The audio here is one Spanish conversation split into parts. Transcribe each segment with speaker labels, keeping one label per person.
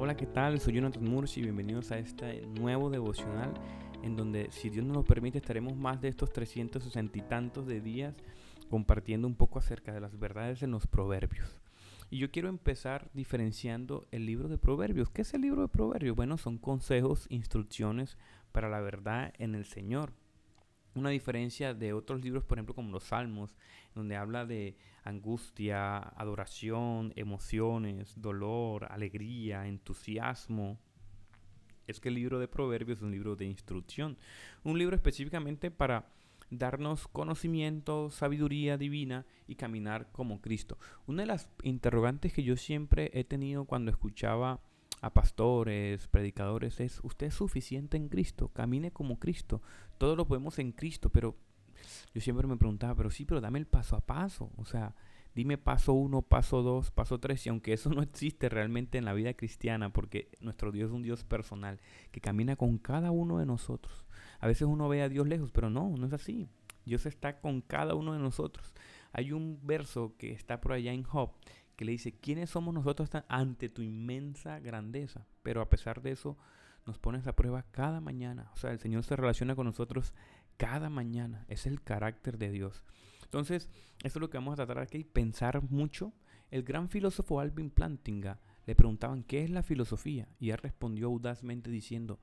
Speaker 1: Hola, ¿qué tal? Soy Jonathan Murci y bienvenidos a este nuevo devocional en donde, si Dios nos lo permite, estaremos más de estos 360 y tantos de días compartiendo un poco acerca de las verdades en los proverbios. Y yo quiero empezar diferenciando el libro de Proverbios. ¿Qué es el libro de Proverbios? Bueno, son consejos, instrucciones para la verdad en el Señor. Una diferencia de otros libros, por ejemplo, como los Salmos, donde habla de angustia, adoración, emociones, dolor, alegría, entusiasmo, es que el libro de Proverbios es un libro de instrucción, un libro específicamente para darnos conocimiento, sabiduría divina y caminar como Cristo. Una de las interrogantes que yo siempre he tenido cuando escuchaba a pastores, predicadores, es, usted es suficiente en Cristo, camine como Cristo, todo lo podemos en Cristo, pero yo siempre me preguntaba, pero sí, pero dame el paso a paso, o sea, dime paso uno, paso dos, paso tres, y aunque eso no existe realmente en la vida cristiana, porque nuestro Dios es un Dios personal, que camina con cada uno de nosotros. A veces uno ve a Dios lejos, pero no, no es así. Dios está con cada uno de nosotros. Hay un verso que está por allá en Job que le dice, ¿quiénes somos nosotros ante tu inmensa grandeza? Pero a pesar de eso, nos pones a prueba cada mañana. O sea, el Señor se relaciona con nosotros cada mañana. Es el carácter de Dios. Entonces, eso es lo que vamos a tratar aquí, pensar mucho. El gran filósofo Alvin Plantinga le preguntaban, ¿qué es la filosofía? Y él respondió audazmente diciendo,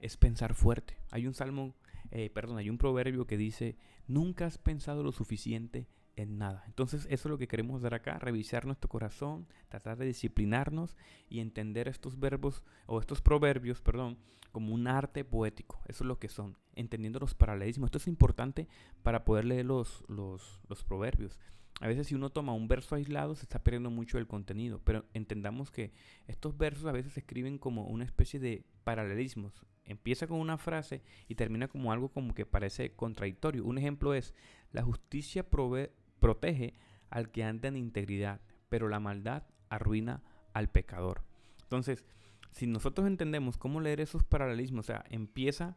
Speaker 1: es pensar fuerte. Hay un salmo, eh, perdón, hay un proverbio que dice, nunca has pensado lo suficiente en nada. Entonces eso es lo que queremos dar acá, revisar nuestro corazón, tratar de disciplinarnos y entender estos verbos o estos proverbios, perdón, como un arte poético. Eso es lo que son, entendiendo los paralelismos. Esto es importante para poder leer los, los, los proverbios. A veces si uno toma un verso aislado se está perdiendo mucho el contenido, pero entendamos que estos versos a veces se escriben como una especie de paralelismos. Empieza con una frase y termina como algo como que parece contradictorio. Un ejemplo es, la justicia provee protege al que anda en integridad, pero la maldad arruina al pecador. Entonces, si nosotros entendemos cómo leer esos paralelismos, o sea, empieza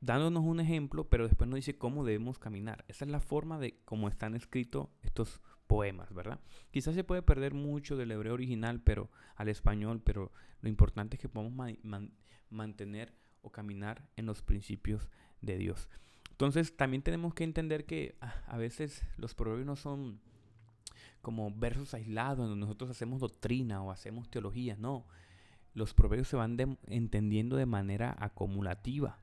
Speaker 1: dándonos un ejemplo, pero después nos dice cómo debemos caminar. Esa es la forma de cómo están escritos estos poemas, ¿verdad? Quizás se puede perder mucho del hebreo original, pero al español, pero lo importante es que podamos mantener o caminar en los principios de Dios. Entonces también tenemos que entender que ah, a veces los proverbios no son como versos aislados donde nosotros hacemos doctrina o hacemos teología, no. Los proverbios se van entendiendo de manera acumulativa.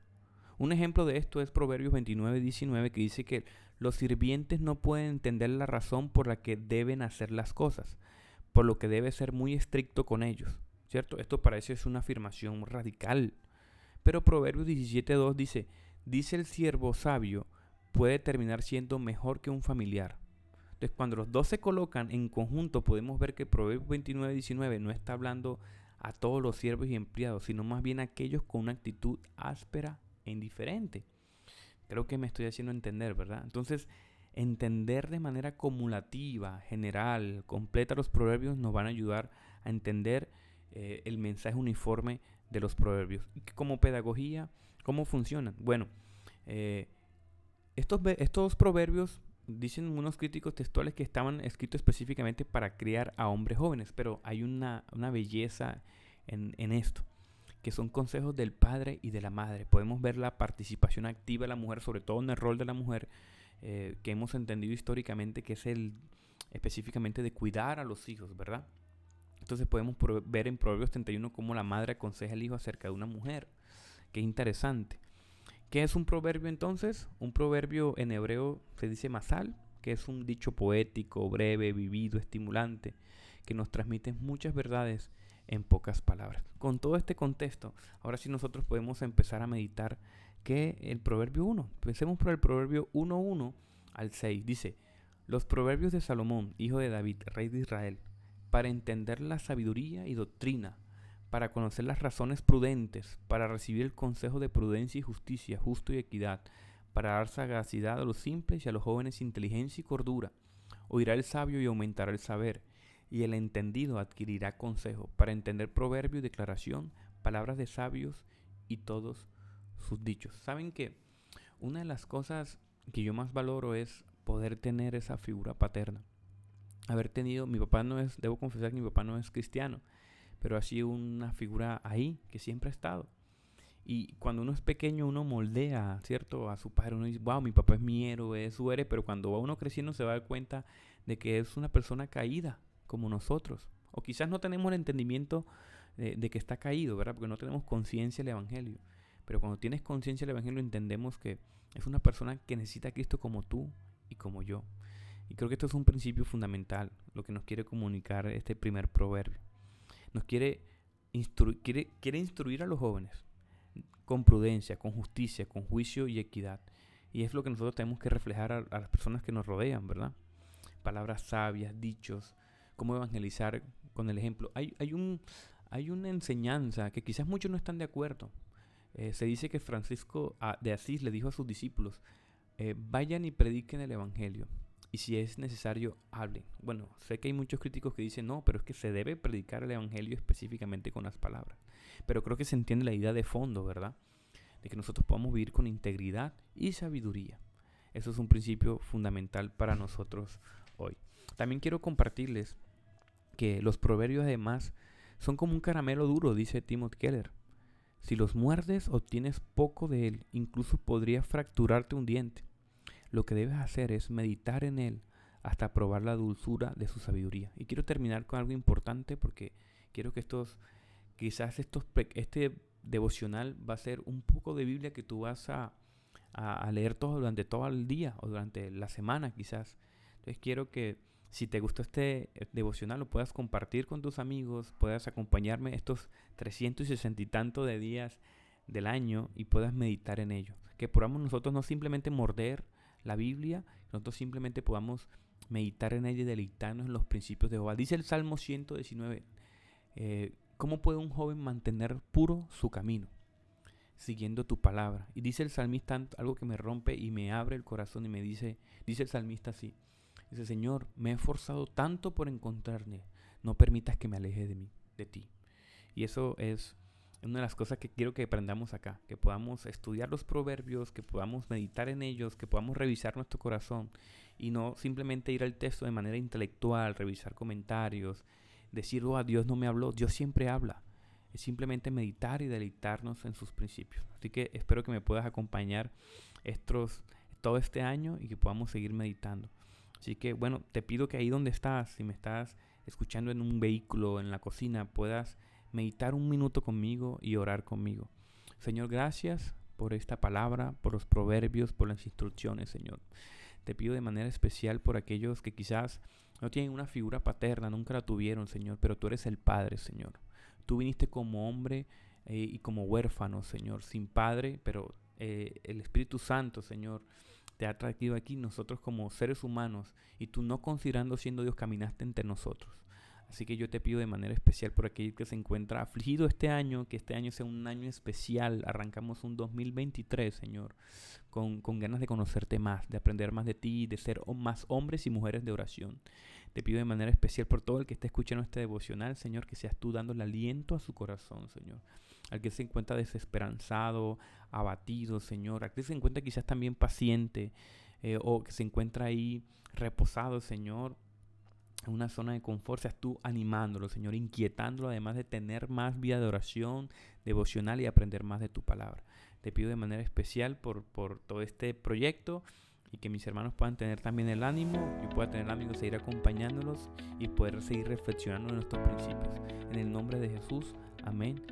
Speaker 1: Un ejemplo de esto es Proverbios 29, 19 que dice que los sirvientes no pueden entender la razón por la que deben hacer las cosas, por lo que debe ser muy estricto con ellos. ¿Cierto? Esto parece es una afirmación radical. Pero Proverbios 17.2 dice, dice el siervo sabio, puede terminar siendo mejor que un familiar. Entonces, cuando los dos se colocan en conjunto, podemos ver que Proverbios 29, 19 no está hablando a todos los siervos y empleados, sino más bien a aquellos con una actitud áspera e indiferente. Creo que me estoy haciendo entender, ¿verdad? Entonces, entender de manera acumulativa, general, completa los proverbios nos van a ayudar a entender eh, el mensaje uniforme de los proverbios. Como pedagogía, ¿cómo funcionan? Bueno, eh, estos, estos proverbios dicen unos críticos textuales que estaban escritos específicamente para criar a hombres jóvenes, pero hay una, belleza en, esto, que son consejos del padre y de la madre. Podemos ver la participación activa de la mujer, sobre todo en el rol de la mujer, eh, que hemos entendido históricamente que es el específicamente de cuidar a los hijos, ¿verdad? Entonces podemos ver en Proverbios 31 cómo la madre aconseja al hijo acerca de una mujer. Qué interesante. ¿Qué es un proverbio entonces? Un proverbio en hebreo se dice masal, que es un dicho poético, breve, vivido, estimulante, que nos transmite muchas verdades en pocas palabras. Con todo este contexto, ahora sí nosotros podemos empezar a meditar que el proverbio 1. Pensemos por el proverbio 1.1 al 6. Dice, los proverbios de Salomón, hijo de David, rey de Israel, para entender la sabiduría y doctrina, para conocer las razones prudentes, para recibir el consejo de prudencia y justicia, justo y equidad, para dar sagacidad a los simples y a los jóvenes inteligencia y cordura. Oirá el sabio y aumentará el saber, y el entendido adquirirá consejo, para entender proverbio y declaración, palabras de sabios y todos sus dichos. ¿Saben que una de las cosas que yo más valoro es poder tener esa figura paterna? haber tenido, mi papá no es, debo confesar que mi papá no es cristiano, pero ha una figura ahí que siempre ha estado. Y cuando uno es pequeño, uno moldea, ¿cierto? A su padre, uno dice, wow, mi papá es mi héroe, es su héroe, pero cuando va uno creciendo se va a dar cuenta de que es una persona caída, como nosotros. O quizás no tenemos el entendimiento de, de que está caído, ¿verdad? Porque no tenemos conciencia del Evangelio. Pero cuando tienes conciencia del Evangelio entendemos que es una persona que necesita a Cristo como tú y como yo. Y creo que esto es un principio fundamental, lo que nos quiere comunicar este primer proverbio. Nos quiere, quiere, quiere instruir a los jóvenes con prudencia, con justicia, con juicio y equidad. Y es lo que nosotros tenemos que reflejar a, las personas que nos rodean, ¿verdad? Palabras sabias, dichos, cómo evangelizar con el ejemplo. Hay, un, una enseñanza que quizás muchos no están de acuerdo. Eh, se dice que Francisco ah, de Asís le dijo a sus discípulos, eh, vayan y prediquen el Evangelio. Y si es necesario, hablen. Bueno, sé que hay muchos críticos que dicen, no, pero es que se debe predicar el Evangelio específicamente con las palabras. Pero creo que se entiende la idea de fondo, ¿verdad? De que nosotros podamos vivir con integridad y sabiduría. Eso es un principio fundamental para nosotros hoy. También quiero compartirles que los proverbios además son como un caramelo duro, dice Timothy Keller. Si los muerdes, obtienes poco de él, incluso podría fracturarte un diente lo que debes hacer es meditar en Él hasta probar la dulzura de su sabiduría. Y quiero terminar con algo importante porque quiero que estos, quizás estos, este devocional va a ser un poco de Biblia que tú vas a, a, leer todo durante todo el día o durante la semana quizás. Entonces quiero que si te gustó este eh, devocional lo puedas compartir con tus amigos, puedas acompañarme estos 360 y tanto de días del año y puedas meditar en ello. Que podamos nosotros no simplemente morder la Biblia, nosotros simplemente podamos meditar en ella y deleitarnos en los principios de Jehová. Dice el Salmo 119, eh, ¿cómo puede un joven mantener puro su camino? Siguiendo tu palabra. Y dice el salmista algo que me rompe y me abre el corazón y me dice, dice el salmista así, dice, Señor, me he esforzado tanto por encontrarme, no permitas que me aleje de mí, de ti. Y eso es una de las cosas que quiero que aprendamos acá, que podamos estudiar los proverbios, que podamos meditar en ellos, que podamos revisar nuestro corazón y no simplemente ir al texto de manera intelectual, revisar comentarios, decir, oh, Dios no me habló, Dios siempre habla. Es simplemente meditar y deleitarnos en sus principios. Así que espero que me puedas acompañar estos, todo este año y que podamos seguir meditando. Así que bueno, te pido que ahí donde estás, si me estás escuchando en un vehículo, en la cocina, puedas meditar un minuto conmigo y orar conmigo. Señor, gracias por esta palabra, por los proverbios, por las instrucciones, Señor. Te pido de manera especial por aquellos que quizás no tienen una figura paterna, nunca la tuvieron, Señor, pero tú eres el Padre, Señor. Tú viniste como hombre eh, y como huérfano, Señor, sin Padre, pero eh, el Espíritu Santo, Señor, te ha traído aquí nosotros como seres humanos y tú no considerando siendo Dios caminaste entre nosotros. Así que yo te pido de manera especial por aquel que se encuentra afligido este año, que este año sea un año especial. Arrancamos un 2023, Señor, con, con ganas de conocerte más, de aprender más de ti, de ser más hombres y mujeres de oración. Te pido de manera especial por todo el que esté escuchando este devocional, Señor, que seas tú dando el aliento a su corazón, Señor. Al que se encuentra desesperanzado, abatido, Señor. Al que se encuentra quizás también paciente eh, o que se encuentra ahí reposado, Señor una zona de confort, seas tú animándolo, Señor, inquietándolo, además de tener más vida de oración, devocional y aprender más de tu palabra. Te pido de manera especial por, por todo este proyecto y que mis hermanos puedan tener también el ánimo, y pueda tener el ánimo de seguir acompañándolos y poder seguir reflexionando en nuestros principios. En el nombre de Jesús, amén